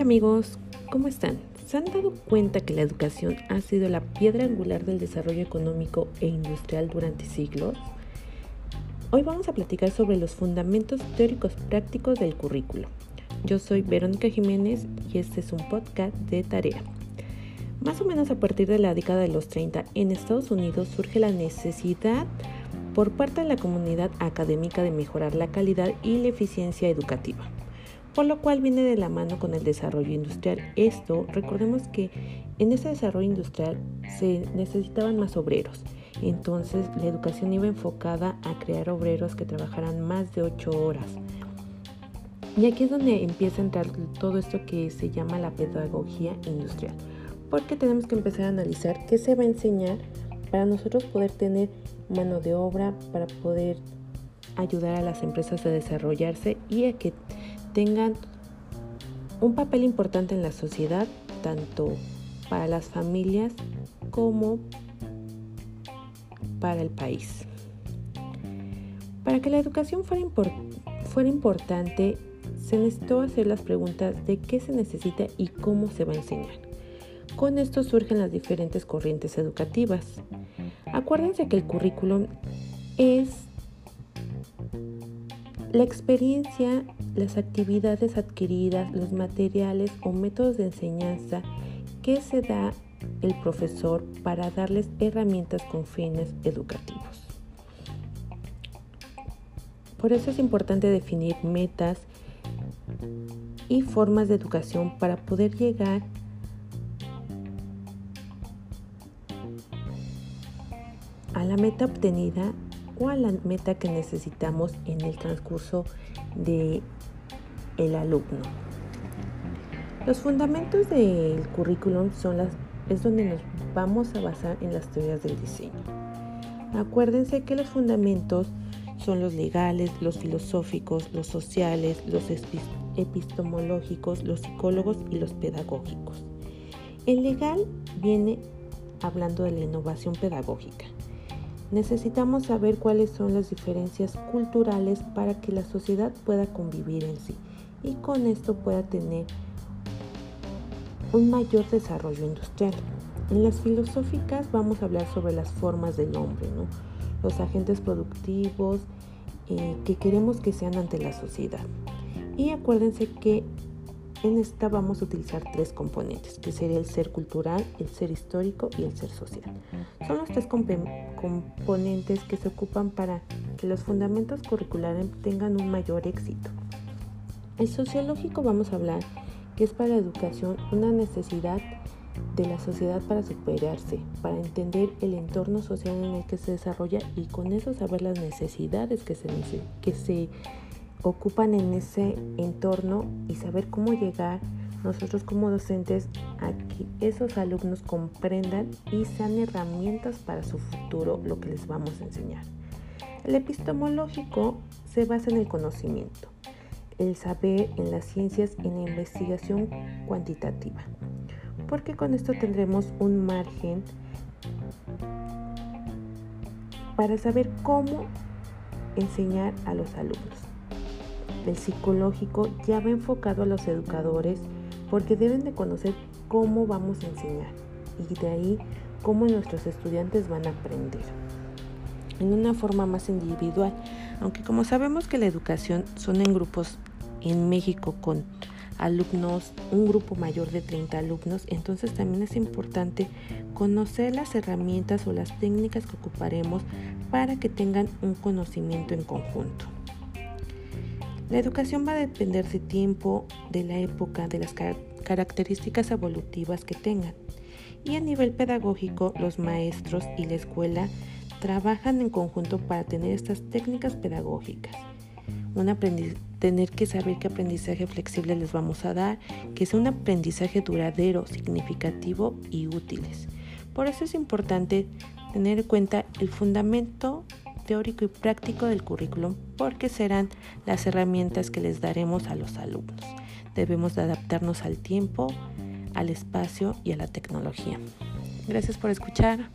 Hola amigos, ¿cómo están? ¿Se han dado cuenta que la educación ha sido la piedra angular del desarrollo económico e industrial durante siglos? Hoy vamos a platicar sobre los fundamentos teóricos prácticos del currículo. Yo soy Verónica Jiménez y este es un podcast de tarea. Más o menos a partir de la década de los 30 en Estados Unidos surge la necesidad por parte de la comunidad académica de mejorar la calidad y la eficiencia educativa por lo cual viene de la mano con el desarrollo industrial. Esto, recordemos que en ese desarrollo industrial se necesitaban más obreros. Entonces la educación iba enfocada a crear obreros que trabajaran más de 8 horas. Y aquí es donde empieza a entrar todo esto que se llama la pedagogía industrial. Porque tenemos que empezar a analizar qué se va a enseñar para nosotros poder tener mano de obra, para poder ayudar a las empresas a desarrollarse y a que tengan un papel importante en la sociedad, tanto para las familias como para el país. Para que la educación fuera, fuera importante, se necesitó hacer las preguntas de qué se necesita y cómo se va a enseñar. Con esto surgen las diferentes corrientes educativas. Acuérdense que el currículum es la experiencia las actividades adquiridas, los materiales o métodos de enseñanza que se da el profesor para darles herramientas con fines educativos. Por eso es importante definir metas y formas de educación para poder llegar a la meta obtenida a la meta que necesitamos en el transcurso de el alumno. Los fundamentos del currículum son las, es donde nos vamos a basar en las teorías del diseño. Acuérdense que los fundamentos son los legales, los filosóficos, los sociales, los epistemológicos, los psicólogos y los pedagógicos. El legal viene hablando de la innovación pedagógica. Necesitamos saber cuáles son las diferencias culturales para que la sociedad pueda convivir en sí y con esto pueda tener un mayor desarrollo industrial. En las filosóficas vamos a hablar sobre las formas del hombre, los agentes productivos eh, que queremos que sean ante la sociedad. Y acuérdense que en esta vamos a utilizar tres componentes, que sería el ser cultural, el ser histórico y el ser social. Son los tres componentes que se ocupan para que los fundamentos curriculares tengan un mayor éxito. El sociológico vamos a hablar que es para la educación una necesidad de la sociedad para superarse, para entender el entorno social en el que se desarrolla y con eso saber las necesidades que se, que se ocupan en ese entorno y saber cómo llegar nosotros como docentes a que esos alumnos comprendan y sean herramientas para su futuro lo que les vamos a enseñar. El epistemológico se basa en el conocimiento, el saber en las ciencias y en la investigación cuantitativa, porque con esto tendremos un margen para saber cómo enseñar a los alumnos el psicológico ya va enfocado a los educadores porque deben de conocer cómo vamos a enseñar y de ahí cómo nuestros estudiantes van a aprender en una forma más individual, aunque como sabemos que la educación son en grupos en México con alumnos, un grupo mayor de 30 alumnos, entonces también es importante conocer las herramientas o las técnicas que ocuparemos para que tengan un conocimiento en conjunto. La educación va a depender de tiempo, de la época, de las características evolutivas que tengan. Y a nivel pedagógico, los maestros y la escuela trabajan en conjunto para tener estas técnicas pedagógicas. tener que saber qué aprendizaje flexible les vamos a dar, que sea un aprendizaje duradero, significativo y útiles. Por eso es importante tener en cuenta el fundamento teórico y práctico del currículum porque serán las herramientas que les daremos a los alumnos. Debemos de adaptarnos al tiempo, al espacio y a la tecnología. Gracias por escuchar.